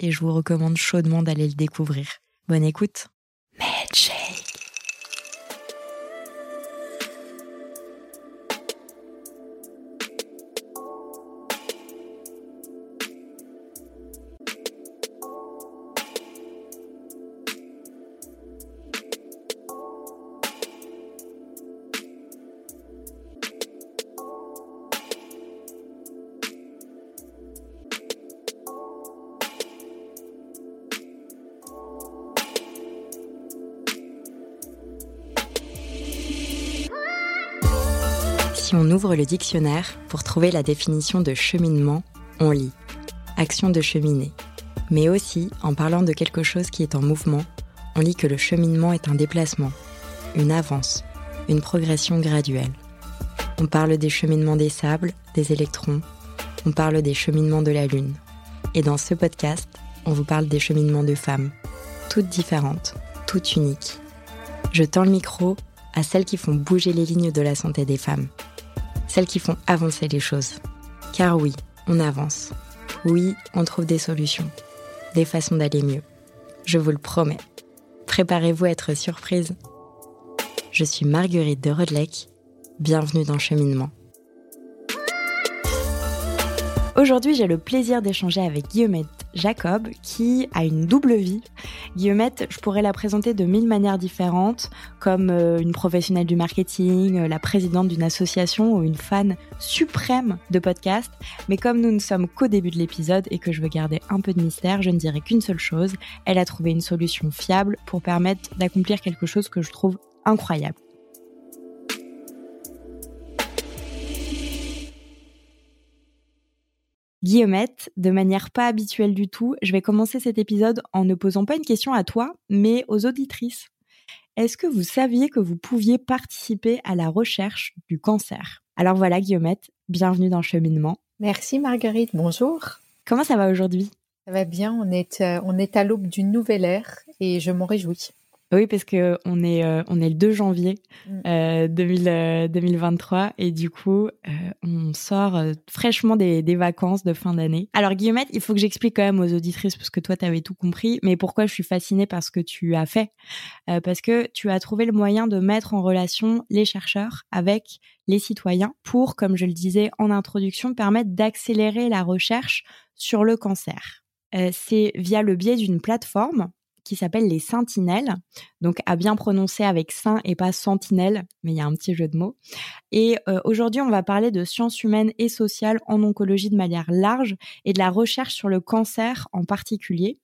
et je vous recommande chaudement d'aller le découvrir. Bonne écoute. Si on ouvre le dictionnaire pour trouver la définition de cheminement, on lit action de cheminer. Mais aussi, en parlant de quelque chose qui est en mouvement, on lit que le cheminement est un déplacement, une avance, une progression graduelle. On parle des cheminements des sables, des électrons, on parle des cheminements de la Lune. Et dans ce podcast, on vous parle des cheminements de femmes, toutes différentes, toutes uniques. Je tends le micro à celles qui font bouger les lignes de la santé des femmes celles qui font avancer les choses. Car oui, on avance. Oui, on trouve des solutions, des façons d'aller mieux. Je vous le promets. Préparez-vous à être surprise. Je suis Marguerite de Rodelec. Bienvenue dans Cheminement. Aujourd'hui, j'ai le plaisir d'échanger avec Guillaumette Jacob, qui a une double vie. Guillaumette, je pourrais la présenter de mille manières différentes, comme euh, une professionnelle du marketing, euh, la présidente d'une association ou une fan suprême de podcast. Mais comme nous ne sommes qu'au début de l'épisode et que je veux garder un peu de mystère, je ne dirai qu'une seule chose. Elle a trouvé une solution fiable pour permettre d'accomplir quelque chose que je trouve incroyable. Guillaumette, de manière pas habituelle du tout, je vais commencer cet épisode en ne posant pas une question à toi, mais aux auditrices. Est-ce que vous saviez que vous pouviez participer à la recherche du cancer? Alors voilà, Guillaumette, bienvenue dans Cheminement. Merci Marguerite, bonjour. Comment ça va aujourd'hui? Ça va bien, on est, euh, on est à l'aube d'une nouvelle ère et je m'en réjouis. Oui, parce que on est euh, on est le 2 janvier 2023 mm. euh, et du coup on sort fraîchement des, des vacances de fin d'année. Alors Guillemette, il faut que j'explique quand même aux auditrices parce que toi tu avais tout compris, mais pourquoi je suis fascinée par ce que tu as fait? Parce que tu as trouvé le moyen de mettre en relation les chercheurs avec les citoyens pour, comme je le disais en introduction, permettre d'accélérer la recherche sur le cancer. C'est via le biais d'une plateforme qui s'appelle les Sentinelles. Donc à bien prononcer avec saint et pas sentinelle, mais il y a un petit jeu de mots. Et euh, aujourd'hui, on va parler de sciences humaines et sociales en oncologie de manière large et de la recherche sur le cancer en particulier.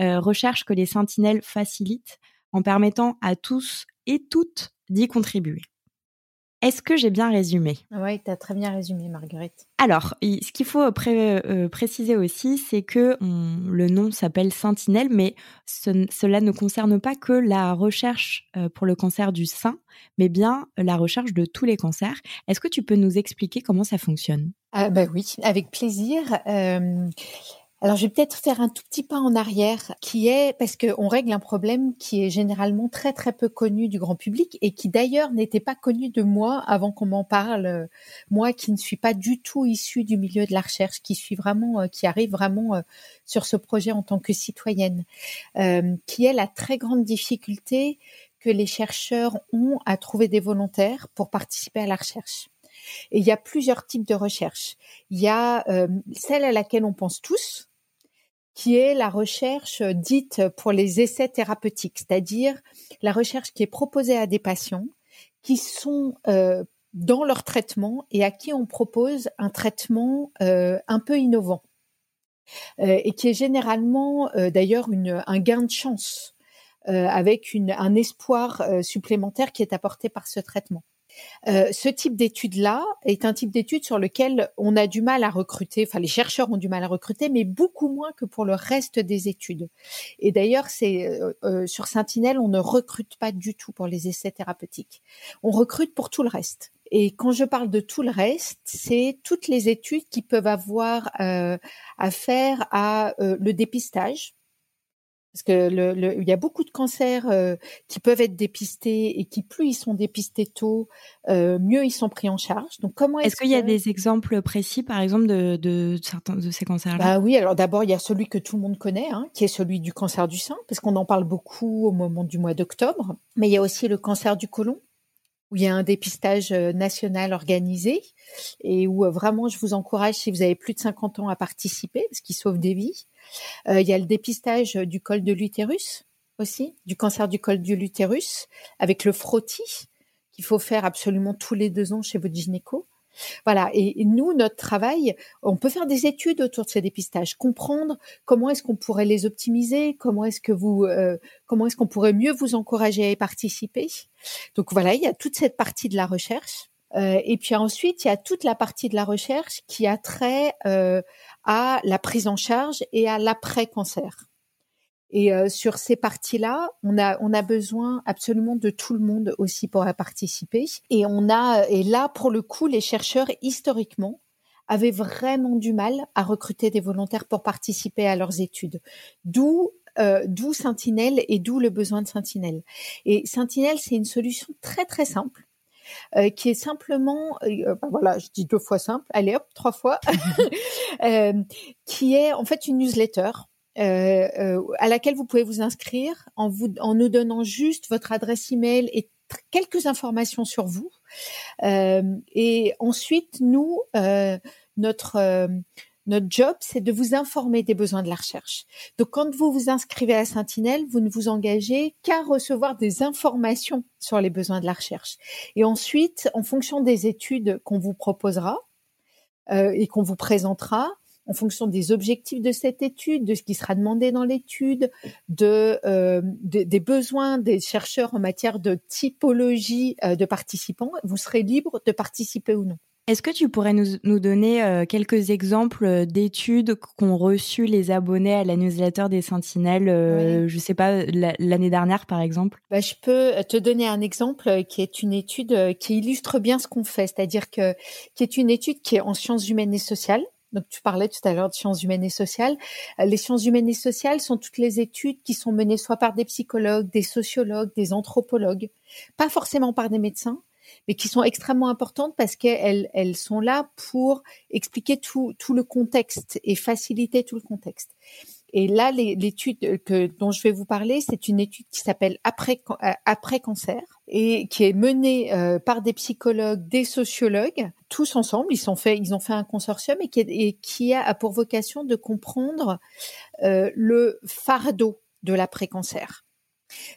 Euh, recherche que les Sentinelles facilitent en permettant à tous et toutes d'y contribuer. Est-ce que j'ai bien résumé? Oui, tu as très bien résumé, Marguerite. Alors, ce qu'il faut euh, préciser aussi, c'est que le nom s'appelle Sentinelle, mais cela ne concerne pas que la recherche euh, pour le cancer du sein, mais bien la recherche de tous les cancers. Est-ce que tu peux nous expliquer comment ça fonctionne? Ah, bah oui, avec plaisir. Euh, alors, je vais peut-être faire un tout petit pas en arrière, qui est parce qu'on règle un problème qui est généralement très très peu connu du grand public et qui d'ailleurs n'était pas connu de moi avant qu'on m'en parle. Moi, qui ne suis pas du tout issue du milieu de la recherche, qui suis vraiment, euh, qui arrive vraiment euh, sur ce projet en tant que citoyenne, euh, qui est la très grande difficulté que les chercheurs ont à trouver des volontaires pour participer à la recherche. Et il y a plusieurs types de recherche. Il y a celle à laquelle on pense tous, qui est la recherche dite pour les essais thérapeutiques, c'est-à-dire la recherche qui est proposée à des patients qui sont euh, dans leur traitement et à qui on propose un traitement euh, un peu innovant euh, et qui est généralement d'ailleurs un gain de chance avec un espoir supplémentaire qui est apporté par ce traitement. Euh, ce type d'étude-là est un type d'étude sur lequel on a du mal à recruter, enfin les chercheurs ont du mal à recruter, mais beaucoup moins que pour le reste des études. Et d'ailleurs, c'est euh, euh, sur Sentinelle, on ne recrute pas du tout pour les essais thérapeutiques. On recrute pour tout le reste. Et quand je parle de tout le reste, c'est toutes les études qui peuvent avoir affaire à le dépistage, parce que le, il y a beaucoup de cancers euh, qui peuvent être dépistés et qui plus ils sont dépistés tôt, euh, mieux ils sont pris en charge. Donc comment est-ce, qu'il y a des exemples précis, par exemple, de, de certains de ces cancers-là? Bah oui. Alors d'abord il y a celui que tout le monde connaît, hein, qui est celui du cancer du sein, parce qu'on en parle beaucoup au moment du mois d'octobre. Mais il y a aussi le cancer du côlon où il y a un dépistage euh, national organisé et où vraiment je vous encourage si vous avez plus de 50 ans à participer parce qu'il sauve des vies. Euh, il y a le dépistage du col de l'utérus aussi, du cancer du col de l'utérus, avec le frottis qu'il faut faire absolument tous les deux ans chez votre gynéco. Voilà. Et, nous, notre travail, on peut faire des études autour de ces dépistages, comprendre comment est-ce qu'on pourrait les optimiser, comment est-ce que vous, euh, comment est-ce qu'on pourrait mieux vous encourager à y participer. Donc voilà, il y a toute cette partie de la recherche. Euh, et puis ensuite, il y a toute la partie de la recherche qui a trait euh, à la prise en charge et à l'après-cancer. Et euh, sur ces parties-là, on a on a besoin absolument de tout le monde aussi pour y participer. Et on a et là pour le coup, les chercheurs historiquement avaient vraiment du mal à recruter des volontaires pour participer à leurs études. D'où euh, d'où Sentinelle et d'où le besoin de Sentinelle. Et Sentinelle, c'est une solution très très simple euh, qui est simplement, euh, ben voilà, je dis deux fois simple, allez hop, trois fois, euh, qui est en fait une newsletter. À laquelle vous pouvez vous inscrire en vous en nous donnant juste votre adresse email et quelques informations sur vous. et ensuite, nous, notre notre job, c'est de vous informer des besoins de la recherche. Donc, quand vous vous inscrivez à Sentinelle, vous ne vous engagez qu'à recevoir des informations sur les besoins de la recherche. Et ensuite, en fonction des études qu'on vous proposera euh, et qu'on vous présentera, en fonction des objectifs de cette étude, de ce qui sera demandé dans l'étude, de, euh, des besoins des chercheurs en matière de typologie euh, de participants, vous serez libre de participer ou non. Est-ce que tu pourrais nous, nous donner euh, quelques exemples d'études qu'ont reçues les abonnés à la newsletter des Sentinelles, euh, je sais pas, l'année dernière par exemple? Bah, Je peux te donner un exemple qui est une étude qui illustre bien ce qu'on fait, c'est-à-dire que qui est une étude qui est en sciences humaines et sociales. Donc tu parlais tout à l'heure de sciences humaines et sociales. Les sciences humaines et sociales sont toutes les études qui sont menées soit par des psychologues, des sociologues, des anthropologues, pas forcément par des médecins, mais qui sont extrêmement importantes parce qu'elles elles sont là pour expliquer tout, tout le contexte et faciliter tout le contexte. Et là, l'étude que dont je vais vous parler, c'est une étude qui s'appelle après euh, après cancer et qui est menée euh, par des psychologues, des sociologues, tous ensemble. Ils sont fait, ils ont fait un consortium et qui, et qui a pour vocation de comprendre euh, le fardeau de l'après cancer.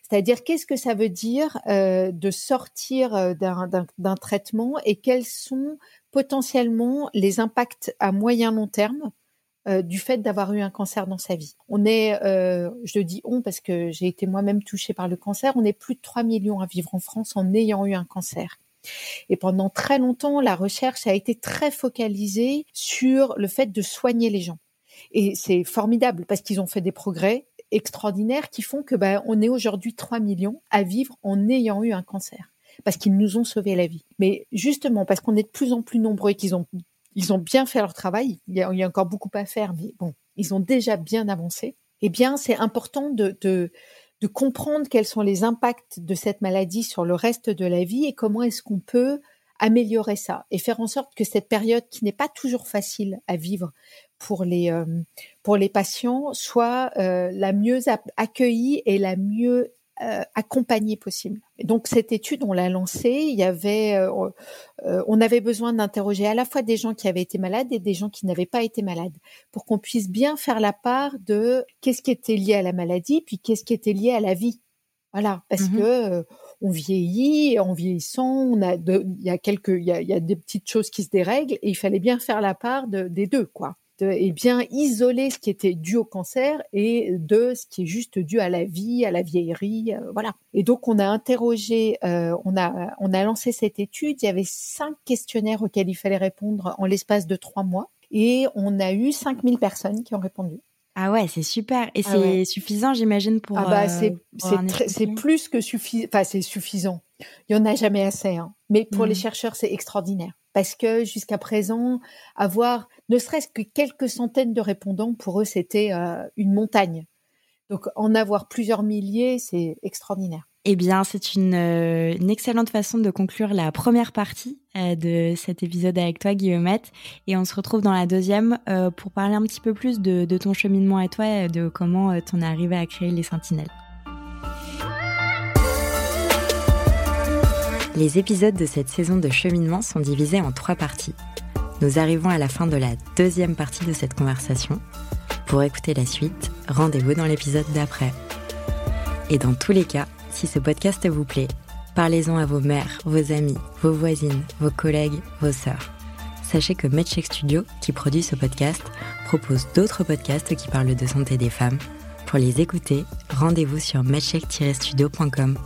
C'est-à-dire qu'est-ce que ça veut dire euh, de sortir euh, d'un traitement et quels sont potentiellement les impacts à moyen long terme euh, du fait d'avoir eu un cancer dans sa vie. On est, je le dis on parce que j'ai été moi-même touchée par le cancer, on est plus de 3 millions à vivre en France en ayant eu un cancer. Et pendant très longtemps, la recherche a été très focalisée sur le fait de soigner les gens. Et c'est formidable parce qu'ils ont fait des progrès extraordinaires qui font que ben, on est aujourd'hui 3 millions à vivre en ayant eu un cancer parce qu'ils nous ont sauvé la vie. Mais justement parce qu'on est de plus en plus nombreux et qu'ils ont ils ont bien fait leur travail, il y, a, encore beaucoup à faire, mais bon, ils ont déjà bien avancé. Eh bien, c'est important de comprendre quels sont les impacts de cette maladie sur le reste de la vie et comment est-ce qu'on peut améliorer ça et faire en sorte que cette période qui n'est pas toujours facile à vivre pour les euh, pour les patients soit euh, la mieux accueillie et la mieux euh, accompagnée possible. donc cette étude, on l'a lancée. Il y avait, on avait besoin d'interroger à la fois des gens qui avaient été malades et des gens qui n'avaient pas été malades, pour qu'on puisse bien faire la part de qu'est-ce qui était lié à la maladie, puis qu'est-ce qui était lié à la vie. Voilà, parce mmh que on vieillit, en vieillissant, on a il y a quelques, il y a, y a des petites choses qui se dérèglent et il fallait bien faire la part de, des deux, quoi. Et bien isoler ce qui était dû au cancer et de ce qui est juste dû à la vie, à la vieillerie, euh, voilà. Et donc on a interrogé, euh, on a on a lancé cette étude. Il y avait cinq questionnaires auxquels il fallait répondre en l'espace de trois mois et on a eu 5000 personnes qui ont répondu. Ah ouais, c'est super. Et ah c'est suffisant, j'imagine, pour. Ah bah, c'est c'est plus que suffisant. Enfin, c'est suffisant. Il y en a jamais assez. Hein. Mais pour les mmh. chercheurs, c'est extraordinaire parce que jusqu'à présent, avoir ne serait-ce que quelques centaines de répondants, pour eux, c'était euh, une montagne. Donc, en avoir plusieurs milliers, c'est extraordinaire. Eh bien, c'est une, euh, excellente façon de conclure la première partie euh, de cet épisode avec toi, Guillaumette. Et on se retrouve dans la deuxième pour parler un petit peu plus de, ton cheminement à toi et de comment tu en es arrivé à créer les Sentinelles. Les épisodes de cette saison de cheminement sont divisés en trois parties. Nous arrivons à la fin de la deuxième partie de cette conversation. Pour écouter la suite, rendez-vous dans l'épisode d'après. Et dans tous les cas, si ce podcast vous plaît, parlez-en à vos mères, vos amis, vos voisines, vos collègues, vos sœurs. Sachez que MedCheck Studio, qui produit ce podcast, propose d'autres podcasts qui parlent de santé des femmes. Pour les écouter, rendez-vous sur medcheck-studio.com.